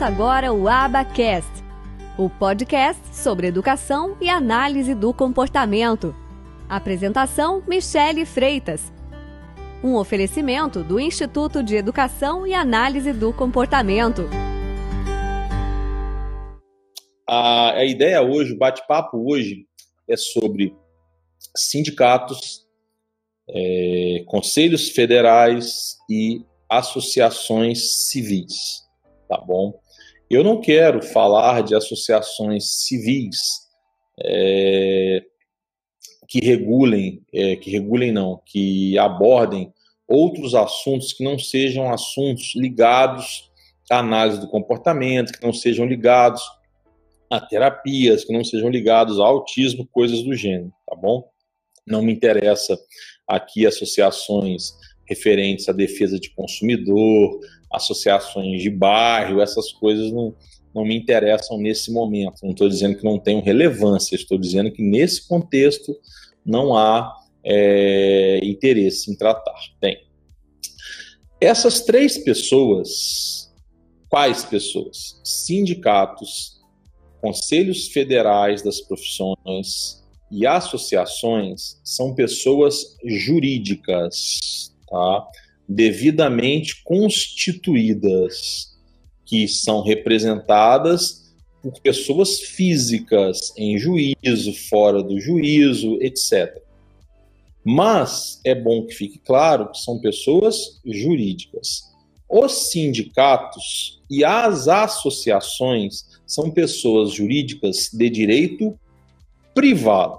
Começa agora o Abacast, o podcast sobre educação e análise do comportamento. Apresentação: Michele Freitas. Um oferecimento do Instituto de Educação e Análise do Comportamento. A, a ideia hoje, o bate-papo hoje, é sobre sindicatos, é, conselhos federais e associações civis, tá bom? Eu não quero falar de associações civis é, que regulem, é, que regulem não, que abordem outros assuntos que não sejam assuntos ligados à análise do comportamento, que não sejam ligados a terapias, que não sejam ligados ao autismo, coisas do gênero, tá bom? Não me interessa aqui associações referentes à defesa de consumidor, associações de bairro, essas coisas não, não me interessam nesse momento. Não estou dizendo que não tenham relevância, estou dizendo que nesse contexto não há é, interesse em tratar. Bem, essas três pessoas, quais pessoas? Sindicatos, conselhos federais das profissões e associações são pessoas jurídicas, tá? devidamente constituídas, que são representadas por pessoas físicas em juízo, fora do juízo, etc. Mas é bom que fique claro que são pessoas jurídicas. Os sindicatos e as associações são pessoas jurídicas de direito privado.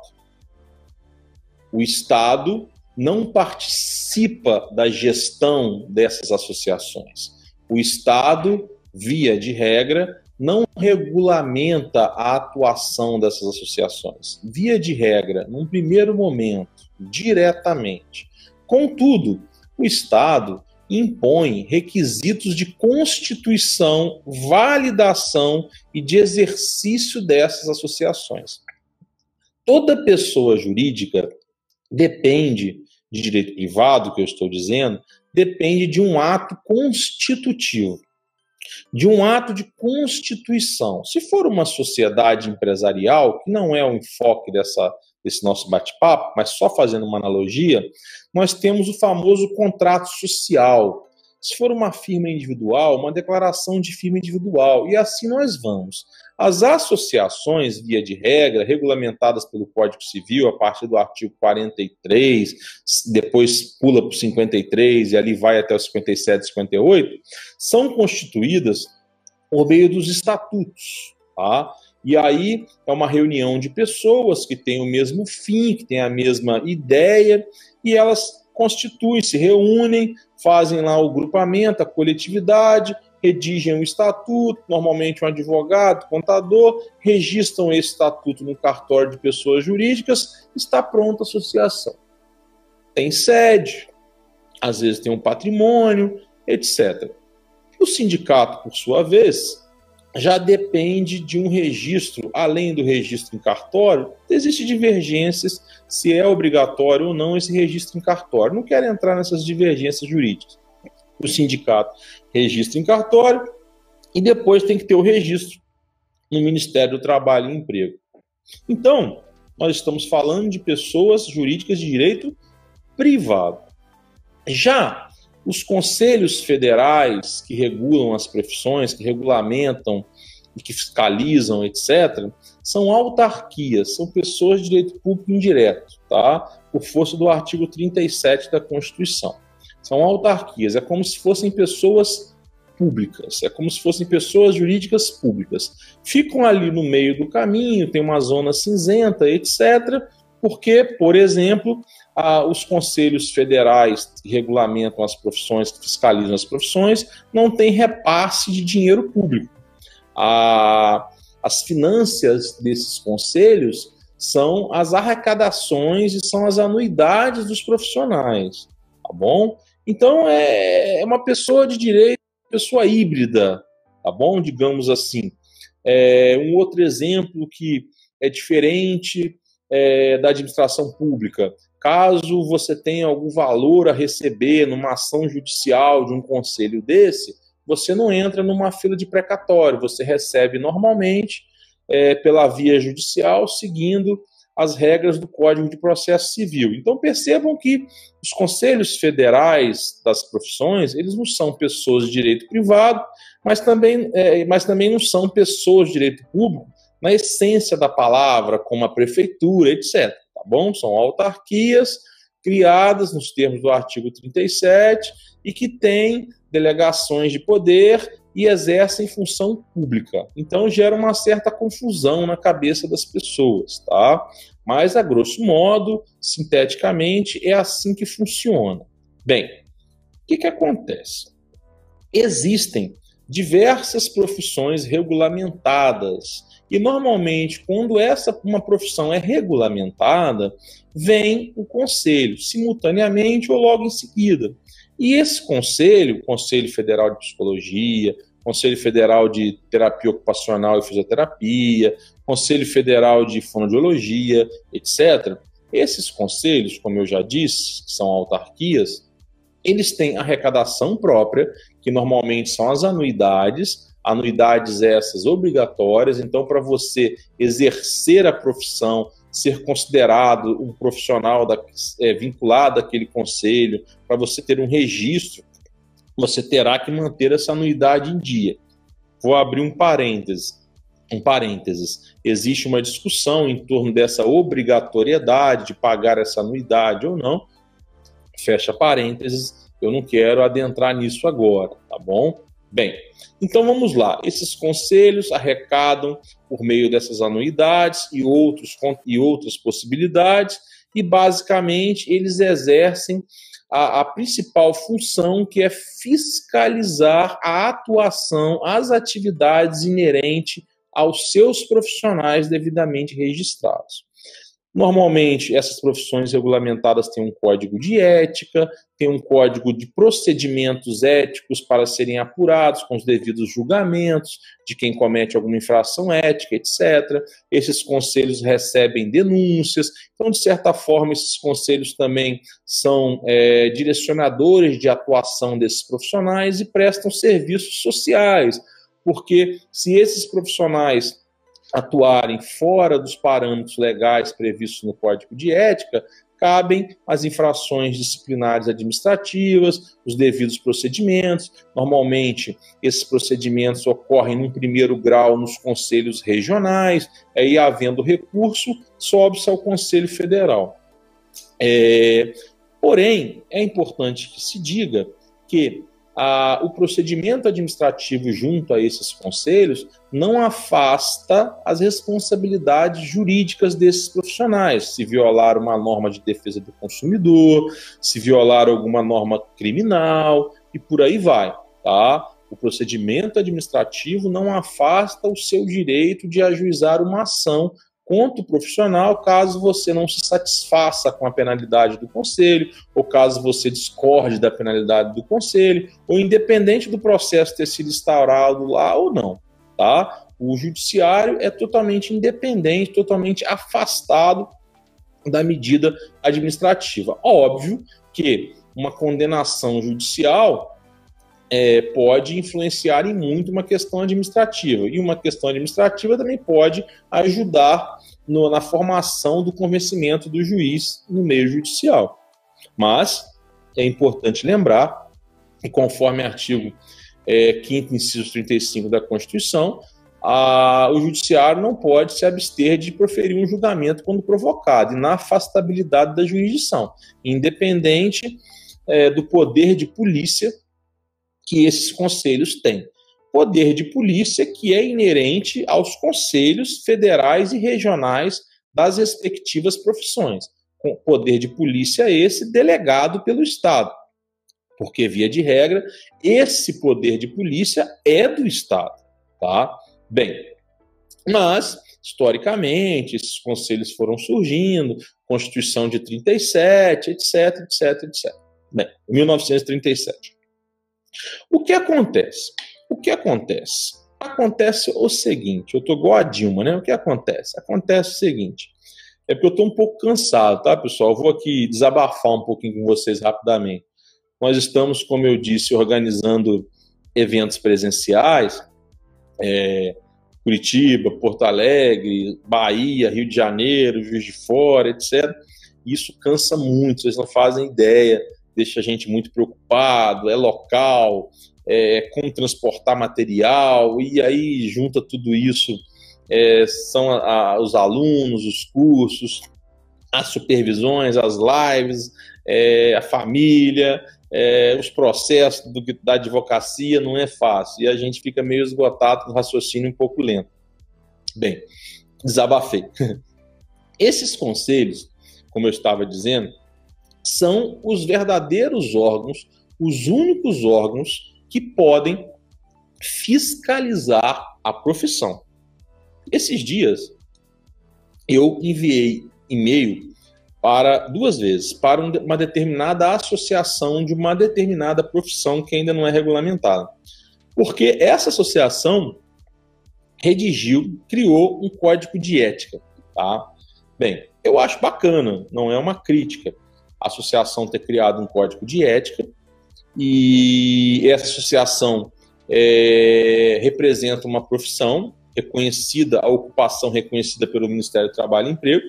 O Estado não participa da gestão dessas associações. O Estado, via de regra, não regulamenta a atuação dessas associações. Via de regra, num primeiro momento, diretamente. Contudo, o Estado impõe requisitos de constituição, validação e de exercício dessas associações. Toda pessoa jurídica depende de direito privado, que eu estou dizendo, depende de um ato constitutivo, de um ato de constituição. Se for uma sociedade empresarial, que não é o enfoque dessa, desse nosso bate-papo, mas só fazendo uma analogia, nós temos o famoso contrato social. Se for uma firma individual, uma declaração de firma individual, e assim nós vamos. As associações, via de regra, regulamentadas pelo Código Civil a partir do artigo 43, depois pula para o 53 e ali vai até o 57 e 58, são constituídas por meio dos estatutos. Tá? E aí é uma reunião de pessoas que têm o mesmo fim, que têm a mesma ideia, e elas constituem, se reúnem, fazem lá o grupamento, a coletividade, redigem um estatuto, normalmente um advogado, contador, registram esse estatuto no cartório de pessoas jurídicas, está pronta a associação. Tem sede, às vezes tem um patrimônio, etc. O sindicato, por sua vez, já depende de um registro, além do registro em cartório, existem divergências se é obrigatório ou não esse registro em cartório. Não quero entrar nessas divergências jurídicas. O sindicato registro em cartório e depois tem que ter o registro no Ministério do Trabalho e Emprego. Então, nós estamos falando de pessoas jurídicas de direito privado. Já os conselhos federais que regulam as profissões, que regulamentam e que fiscalizam, etc., são autarquias, são pessoas de direito público indireto, tá? Por força do artigo 37 da Constituição. São autarquias, é como se fossem pessoas públicas, é como se fossem pessoas jurídicas públicas. Ficam ali no meio do caminho, tem uma zona cinzenta, etc., porque, por exemplo, os conselhos federais que regulamentam as profissões, que fiscalizam as profissões, não têm repasse de dinheiro público. as finanças desses conselhos são as arrecadações e são as anuidades dos profissionais, tá bom? Então é, é uma pessoa de direito, pessoa híbrida, tá bom? Digamos assim. É, um outro exemplo que é diferente é, da administração pública. Caso você tenha algum valor a receber numa ação judicial de um conselho desse, você não entra numa fila de precatório, você recebe normalmente é, pela via judicial, seguindo as regras do Código de Processo Civil. Então percebam que os conselhos federais das profissões, eles não são pessoas de direito privado, mas também, é, mas também não são pessoas de direito público na essência da palavra, como a prefeitura, etc. Tá bom? São autarquias criadas nos termos do artigo 37 e que têm delegações de poder e exercem função pública. Então gera uma certa confusão na cabeça das pessoas, tá? Mas a grosso modo, sinteticamente, é assim que funciona. Bem, o que, que acontece? Existem diversas profissões regulamentadas e normalmente, quando essa uma profissão é regulamentada, vem o conselho, simultaneamente ou logo em seguida. E esse conselho, Conselho Federal de Psicologia, Conselho Federal de Terapia Ocupacional e Fisioterapia, Conselho Federal de Fonoaudiologia, etc. Esses conselhos, como eu já disse, são autarquias, eles têm arrecadação própria, que normalmente são as anuidades, anuidades essas obrigatórias. Então, para você exercer a profissão, ser considerado um profissional da, é, vinculado àquele conselho, para você ter um registro, você terá que manter essa anuidade em dia. Vou abrir um parêntese. Um parênteses. Existe uma discussão em torno dessa obrigatoriedade de pagar essa anuidade ou não. Fecha parênteses. Eu não quero adentrar nisso agora, tá bom? Bem, então vamos lá. Esses conselhos arrecadam por meio dessas anuidades e, outros, e outras possibilidades, e basicamente eles exercem a, a principal função que é fiscalizar a atuação, as atividades inerentes aos seus profissionais devidamente registrados. Normalmente, essas profissões regulamentadas têm um código de ética, tem um código de procedimentos éticos para serem apurados com os devidos julgamentos de quem comete alguma infração ética, etc. Esses conselhos recebem denúncias, então, de certa forma, esses conselhos também são é, direcionadores de atuação desses profissionais e prestam serviços sociais, porque se esses profissionais atuarem fora dos parâmetros legais previstos no Código de Ética, cabem as infrações disciplinares administrativas, os devidos procedimentos. Normalmente, esses procedimentos ocorrem num primeiro grau nos conselhos regionais, aí, havendo recurso, sobe-se ao Conselho Federal. É, porém, é importante que se diga que o procedimento administrativo junto a esses conselhos não afasta as responsabilidades jurídicas desses profissionais. Se violar uma norma de defesa do consumidor, se violar alguma norma criminal e por aí vai, tá? O procedimento administrativo não afasta o seu direito de ajuizar uma ação contra o profissional caso você não se satisfaça com a penalidade do conselho, ou caso você discorde da penalidade do conselho, ou independente do processo ter sido instaurado lá ou não, tá? O judiciário é totalmente independente, totalmente afastado da medida administrativa. Óbvio que uma condenação judicial é, pode influenciar em muito uma questão administrativa. E uma questão administrativa também pode ajudar no, na formação do convencimento do juiz no meio judicial. Mas é importante lembrar, e conforme artigo é, 5 inciso 35 da Constituição, a, o judiciário não pode se abster de proferir um julgamento quando provocado, e na afastabilidade da jurisdição, independente é, do poder de polícia que esses conselhos têm. Poder de polícia que é inerente aos conselhos federais e regionais das respectivas profissões. Com poder de polícia esse delegado pelo Estado. Porque, via de regra, esse poder de polícia é do Estado. Tá? Bem, mas, historicamente, esses conselhos foram surgindo, Constituição de 37, etc, etc, etc. Bem, 1937. O que acontece? O que acontece? Acontece o seguinte, eu estou igual a Dilma, né? O que acontece? Acontece o seguinte, é porque eu estou um pouco cansado, tá, pessoal? Eu vou aqui desabafar um pouquinho com vocês rapidamente. Nós estamos, como eu disse, organizando eventos presenciais, é, Curitiba, Porto Alegre, Bahia, Rio de Janeiro, Juiz de Fora, etc. Isso cansa muito, vocês não fazem ideia, deixa a gente muito preocupado, é local, é como transportar material, e aí junta tudo isso, é, são a, a, os alunos, os cursos, as supervisões, as lives, é, a família, é, os processos do, da advocacia não é fácil e a gente fica meio esgotado com raciocínio um pouco lento. Bem, desabafei. Esses conselhos, como eu estava dizendo, são os verdadeiros órgãos, os únicos órgãos que podem fiscalizar a profissão. Esses dias eu enviei e-mail para duas vezes para uma determinada associação de uma determinada profissão que ainda não é regulamentada. Porque essa associação redigiu, criou um código de ética, tá? Bem, eu acho bacana, não é uma crítica a associação ter criado um código de ética e essa associação é, representa uma profissão reconhecida, a ocupação reconhecida pelo Ministério do Trabalho e Emprego,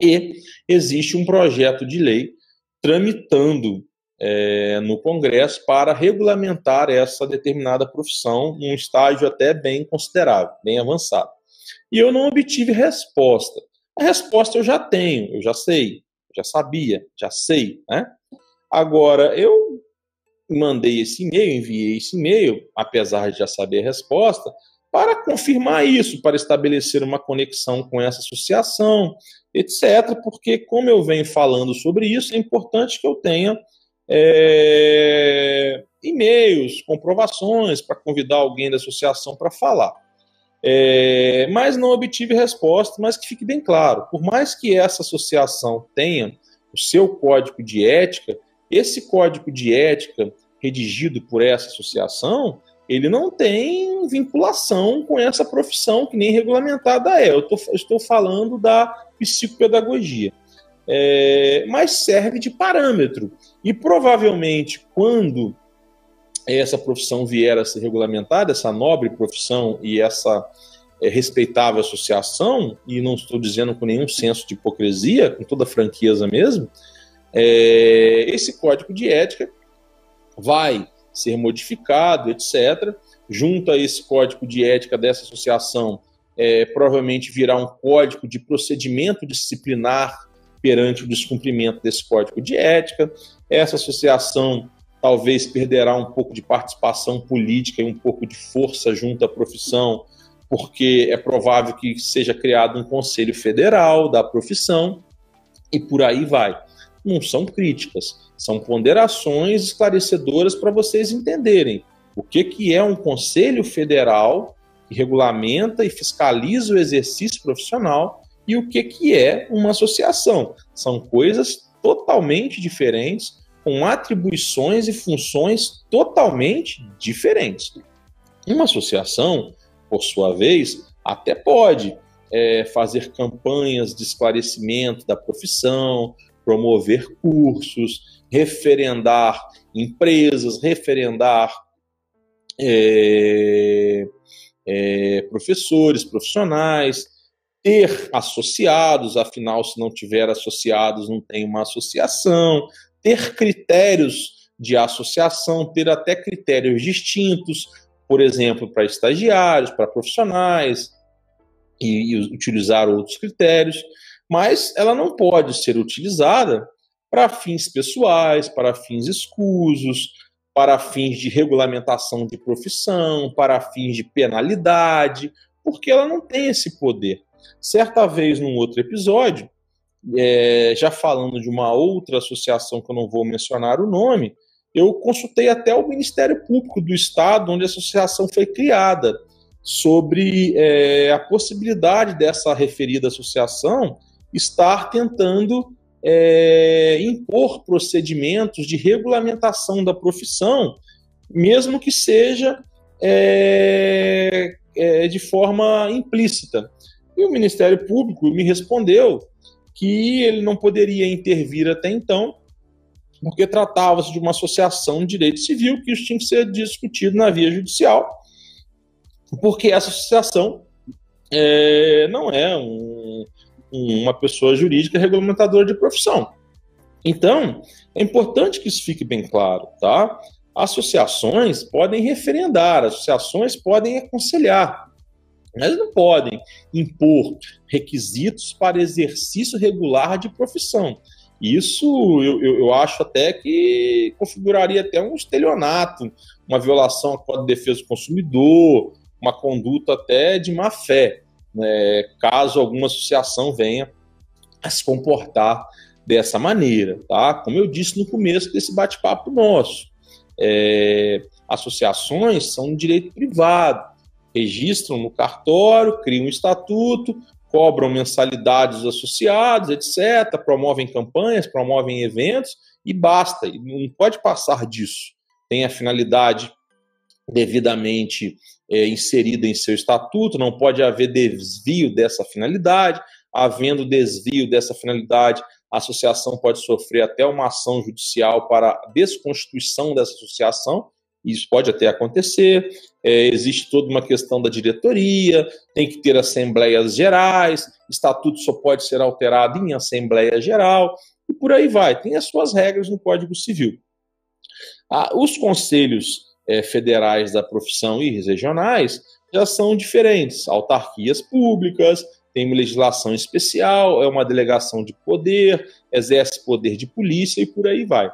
e existe um projeto de lei tramitando é, no Congresso para regulamentar essa determinada profissão num estágio até bem considerável, bem avançado. E eu não obtive resposta. A resposta eu já tenho, eu já sei, já sabia, já sei, né? Agora, eu mandei esse e-mail, enviei esse e-mail, apesar de já saber a resposta, para confirmar isso, para estabelecer uma conexão com essa associação, etc. Porque, como eu venho falando sobre isso, é importante que eu tenha é, e-mails, comprovações para convidar alguém da associação para falar. É, mas não obtive resposta, mas que fique bem claro, por mais que essa associação tenha o seu código de ética, esse código de ética redigido por essa associação, ele não tem vinculação com essa profissão que nem regulamentada é. Eu tô, estou falando da psicopedagogia. É, mas serve de parâmetro. E provavelmente, quando essa profissão vier a ser regulamentada, essa nobre profissão e essa é, respeitável associação, e não estou dizendo com nenhum senso de hipocrisia, com toda franqueza mesmo, é, esse código de ética vai ser modificado, etc. Junto a esse código de ética dessa associação, é, provavelmente virá um código de procedimento disciplinar perante o descumprimento desse código de ética. Essa associação talvez perderá um pouco de participação política e um pouco de força junto à profissão, porque é provável que seja criado um conselho federal da profissão e por aí vai. Não são críticas, são ponderações esclarecedoras para vocês entenderem o que, que é um conselho federal que regulamenta e fiscaliza o exercício profissional e o que, que é uma associação. São coisas totalmente diferentes, com atribuições e funções totalmente diferentes. Uma associação, por sua vez, até pode é, fazer campanhas de esclarecimento da profissão, promover cursos, referendar empresas, referendar é, é, professores, profissionais, ter associados, afinal, se não tiver associados, não tem uma associação, ter critérios de associação, ter até critérios distintos, por exemplo, para estagiários, para profissionais, e, e utilizar outros critérios, mas ela não pode ser utilizada para fins pessoais, para fins escusos, para fins de regulamentação de profissão, para fins de penalidade, porque ela não tem esse poder. Certa vez, num outro episódio, é, já falando de uma outra associação que eu não vou mencionar o nome, eu consultei até o Ministério Público do Estado, onde a associação foi criada, sobre é, a possibilidade dessa referida associação estar tentando é, impor procedimentos de regulamentação da profissão, mesmo que seja é, é, de forma implícita. E o Ministério Público me respondeu que ele não poderia intervir até então, porque tratava-se de uma associação de direito civil que isso tinha que ser discutido na via judicial, porque essa associação é, não é um, uma pessoa jurídica regulamentadora de profissão. Então, é importante que isso fique bem claro, tá? Associações podem referendar, associações podem aconselhar, mas não podem impor requisitos para exercício regular de profissão. Isso eu, eu, eu, acho até que configuraria até um estelionato, uma violação ao Código de Defesa do Consumidor, uma conduta até de má fé, né, caso alguma associação venha a se comportar dessa maneira. Tá? Como eu disse no começo desse bate-papo nosso, é, associações são um direito privado, registram no cartório, criam um estatuto, cobram mensalidades dos associados, etc., promovem campanhas, promovem eventos e basta, não pode passar disso. Tem a finalidade devidamente é, inserida em seu estatuto, não pode haver desvio dessa finalidade. Havendo desvio dessa finalidade, a associação pode sofrer até uma ação judicial para desconstituição dessa associação, isso pode até acontecer. É, existe toda uma questão da diretoria, tem que ter assembleias gerais, estatuto só pode ser alterado em assembleia geral, e por aí vai. Tem as suas regras no Código Civil. Ah, os conselhos é, federais da profissão e regionais já são diferentes, autarquias públicas, tem uma legislação especial, é uma delegação de poder, exerce poder de polícia e por aí vai.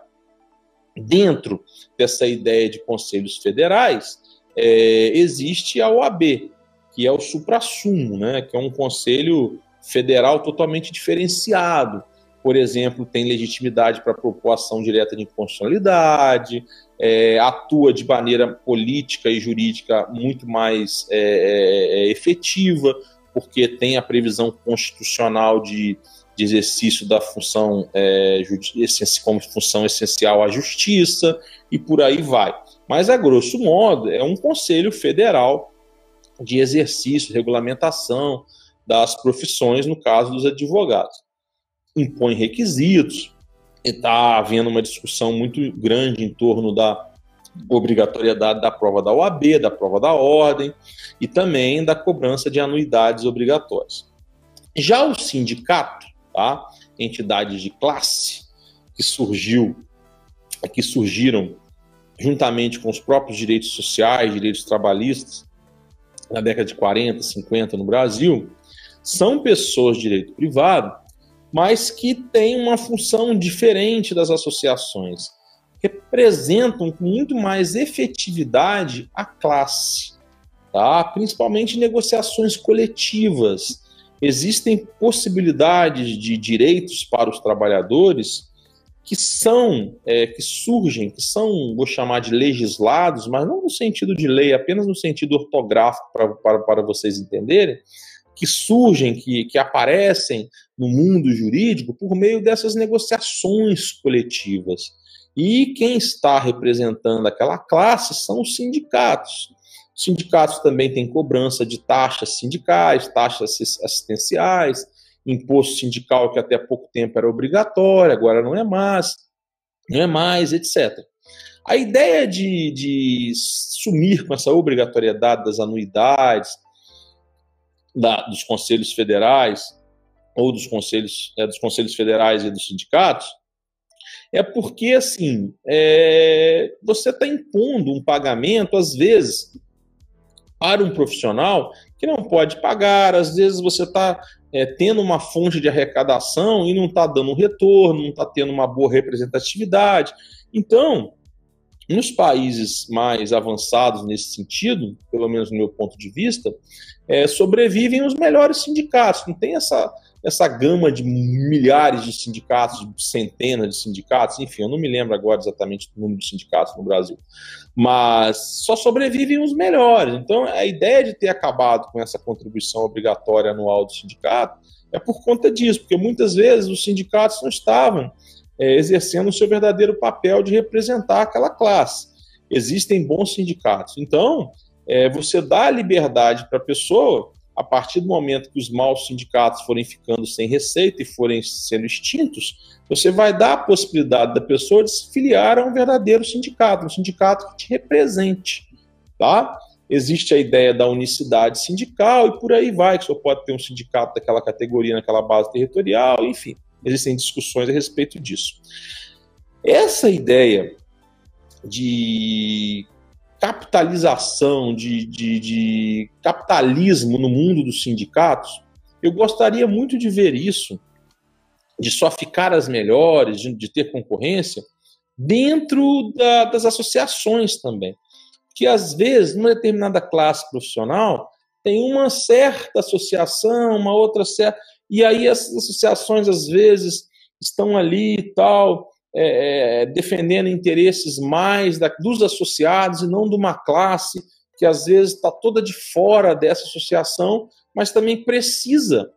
Dentro dessa ideia de conselhos federais, é, existe a OAB, que é o suprassumo, né, que é um conselho federal totalmente diferenciado. Por exemplo, tem legitimidade para propor ação direta de inconstitucionalidade, é, atua de maneira política e jurídica muito mais é, é, é efetiva, porque tem a previsão constitucional de, de exercício da função é, como função essencial à justiça e por aí vai. Mas, a grosso modo, é um conselho federal de exercício, regulamentação das profissões, no caso dos advogados. Impõe requisitos, está havendo uma discussão muito grande em torno da obrigatoriedade da prova da OAB, da prova da ordem e também da cobrança de anuidades obrigatórias. Já o sindicato, tá? entidades de classe que surgiu, que surgiram juntamente com os próprios direitos sociais, direitos trabalhistas, na década de 40, 50 no Brasil, são pessoas de direito privado, mas que têm uma função diferente das associações representam com muito mais efetividade a classe, tá? principalmente negociações coletivas. Existem possibilidades de direitos para os trabalhadores que são, é, que surgem, que são, vou chamar de legislados, mas não no sentido de lei, apenas no sentido ortográfico, para, para vocês entenderem, que surgem, que, que aparecem no mundo jurídico por meio dessas negociações coletivas. E quem está representando aquela classe são os sindicatos. Os sindicatos também têm cobrança de taxas sindicais, taxas assistenciais, imposto sindical que até pouco tempo era obrigatório, agora não é mais, não é mais, etc. A ideia de, de sumir com essa obrigatoriedade das anuidades da, dos conselhos federais ou dos conselhos, é, dos conselhos federais e dos sindicatos é porque, assim, é, você está impondo um pagamento, às vezes, para um profissional que não pode pagar, às vezes você está é, tendo uma fonte de arrecadação e não está dando um retorno, não está tendo uma boa representatividade. Então, nos países mais avançados nesse sentido, pelo menos no meu ponto de vista, é, sobrevivem os melhores sindicatos. Não tem essa, essa gama de milhares de sindicatos, de centenas de sindicatos, enfim, eu não me lembro agora exatamente do número de sindicatos no Brasil, mas só sobrevivem os melhores. Então, a ideia de ter acabado com essa contribuição obrigatória anual do sindicato é por conta disso, porque muitas vezes os sindicatos não estavam é, exercendo o seu verdadeiro papel de representar aquela classe. Existem bons sindicatos. Então, é, você dá liberdade para a pessoa a partir do momento que os maus sindicatos forem ficando sem receita e forem sendo extintos, você vai dar a possibilidade da pessoa de se filiar a um verdadeiro sindicato, um sindicato que te represente, tá? Existe a ideia da unicidade sindical e por aí vai, que você pode ter um sindicato daquela categoria naquela base territorial, enfim, existem discussões a respeito disso. Essa ideia de capitalização, de, de, de capitalismo no mundo dos sindicatos, eu gostaria muito de ver isso, de só ficar as melhores, de, de ter concorrência, dentro da, das associações também. Que às vezes, numa determinada classe profissional, tem uma certa associação, uma outra certa. E aí essas associações, às vezes, estão ali e tal, é, é, defendendo interesses mais da, dos associados e não de uma classe que às vezes está toda de fora dessa associação, mas também precisa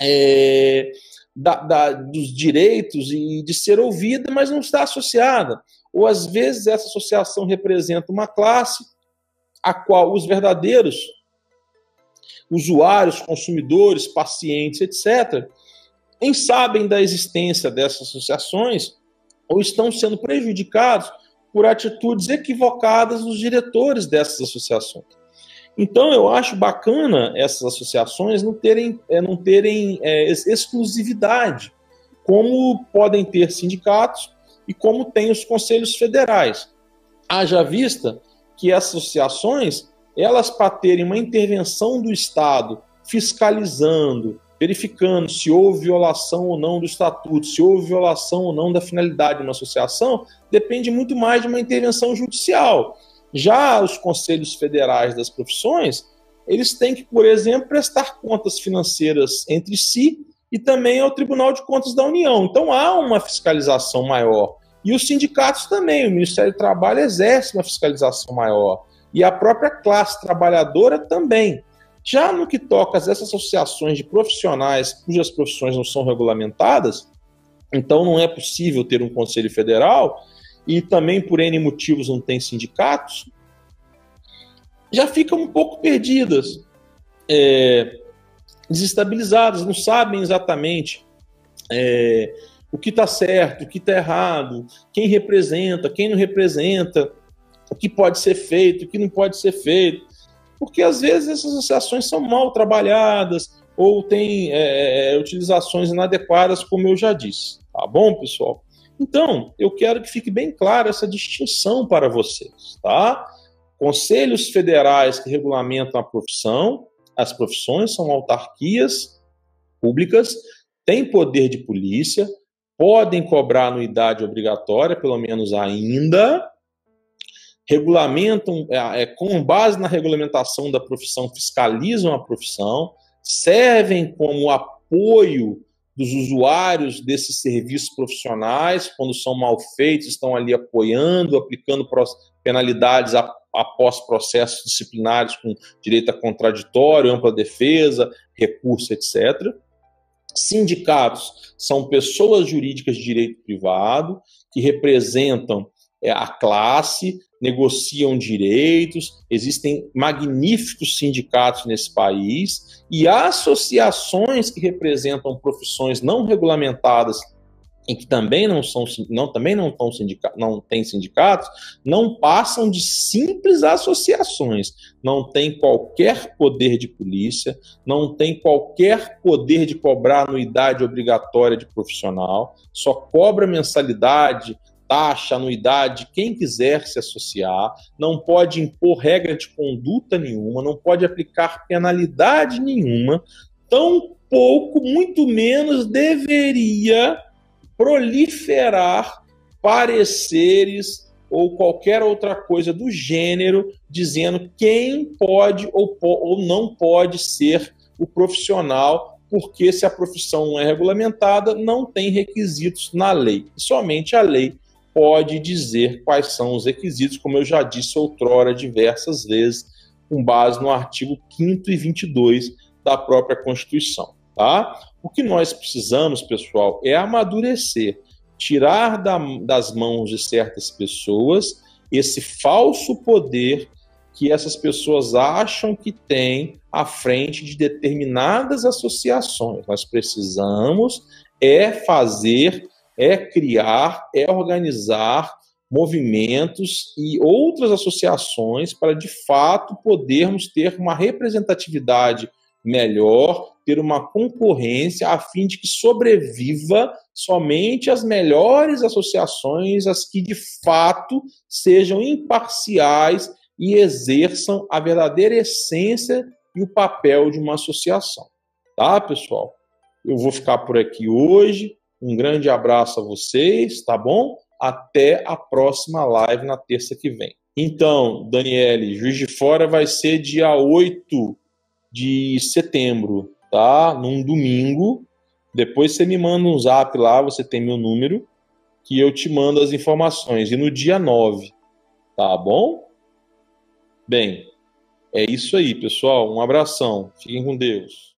é, da, da, dos direitos e de ser ouvida, mas não está associada. Ou às vezes essa associação representa uma classe a qual os verdadeiros usuários, consumidores, pacientes, etc., nem sabem da existência dessas associações ou estão sendo prejudicados por atitudes equivocadas dos diretores dessas associações. Então, eu acho bacana essas associações não terem, é, não terem é, exclusividade, como podem ter sindicatos e como tem os conselhos federais. Haja vista que essas associações, elas para terem uma intervenção do Estado fiscalizando, verificando se houve violação ou não do estatuto, se houve violação ou não da finalidade de uma associação, depende muito mais de uma intervenção judicial. Já os conselhos federais das profissões, eles têm que, por exemplo, prestar contas financeiras entre si e também ao Tribunal de Contas da União. Então há uma fiscalização maior. E os sindicatos também, o Ministério do Trabalho exerce uma fiscalização maior. E a própria classe trabalhadora também. Já no que toca a essas associações de profissionais cujas profissões não são regulamentadas, então não é possível ter um conselho federal e também por N motivos não tem sindicatos, já ficam um pouco perdidas, é, desestabilizadas, não sabem exatamente é, o que está certo, o que está errado, quem representa, quem não representa, o que pode ser feito, o que não pode ser feito porque às vezes essas associações são mal trabalhadas ou têm é, é, utilizações inadequadas, como eu já disse. Tá bom, pessoal? Então, eu quero que fique bem clara essa distinção para vocês, tá? Conselhos federais que regulamentam a profissão, as profissões são autarquias públicas, têm poder de polícia, podem cobrar anuidade obrigatória, pelo menos ainda, regulamentam, é, é, com base na regulamentação da profissão, fiscalizam a profissão, servem como apoio dos usuários desses serviços profissionais, quando são mal feitos, estão ali apoiando, aplicando penalidades após processos disciplinares com direito a contraditório, ampla defesa, recurso, etc. Sindicatos são pessoas jurídicas de direito privado que representam a classe, negociam direitos, existem magníficos sindicatos nesse país e associações que representam profissões não regulamentadas e que também não são não também não estão sindica, não têm sindicatos, não passam de simples associações, não tem qualquer poder de polícia, não tem qualquer poder de cobrar anuidade obrigatória de profissional, só cobra mensalidade taxa, anuidade, quem quiser se associar, não pode impor regra de conduta nenhuma, não pode aplicar penalidade nenhuma, tão pouco, muito menos deveria proliferar pareceres ou qualquer outra coisa do gênero dizendo quem pode ou, ou não pode ser o profissional porque se a profissão não é regulamentada, não tem requisitos na lei. Somente a lei pode dizer quais são os requisitos, como eu já disse outrora diversas vezes, com base no artigo 5 e 22 da própria Constituição. Tá? O que nós precisamos, pessoal, é amadurecer, tirar da, das mãos de certas pessoas esse falso poder que essas pessoas acham que têm à frente de determinadas associações. Nós precisamos é fazer, é criar, é organizar movimentos e outras associações para de fato podermos ter uma representatividade melhor, ter uma concorrência a fim de que sobreviva somente as melhores associações, as que de fato sejam imparciais e exerçam a verdadeira essência e o papel de uma associação. Tá, pessoal? Eu vou ficar por aqui hoje. Um grande abraço a vocês, tá bom? Até a próxima live na terça que vem. Então, Daniele, Juiz de Fora vai ser dia 8 de setembro, tá? Num domingo. Depois você me manda um zap lá, você tem meu número, que eu te mando as informações. E no dia 9, tá bom? Bem, é isso aí, pessoal. Um abração. Fiquem com Deus.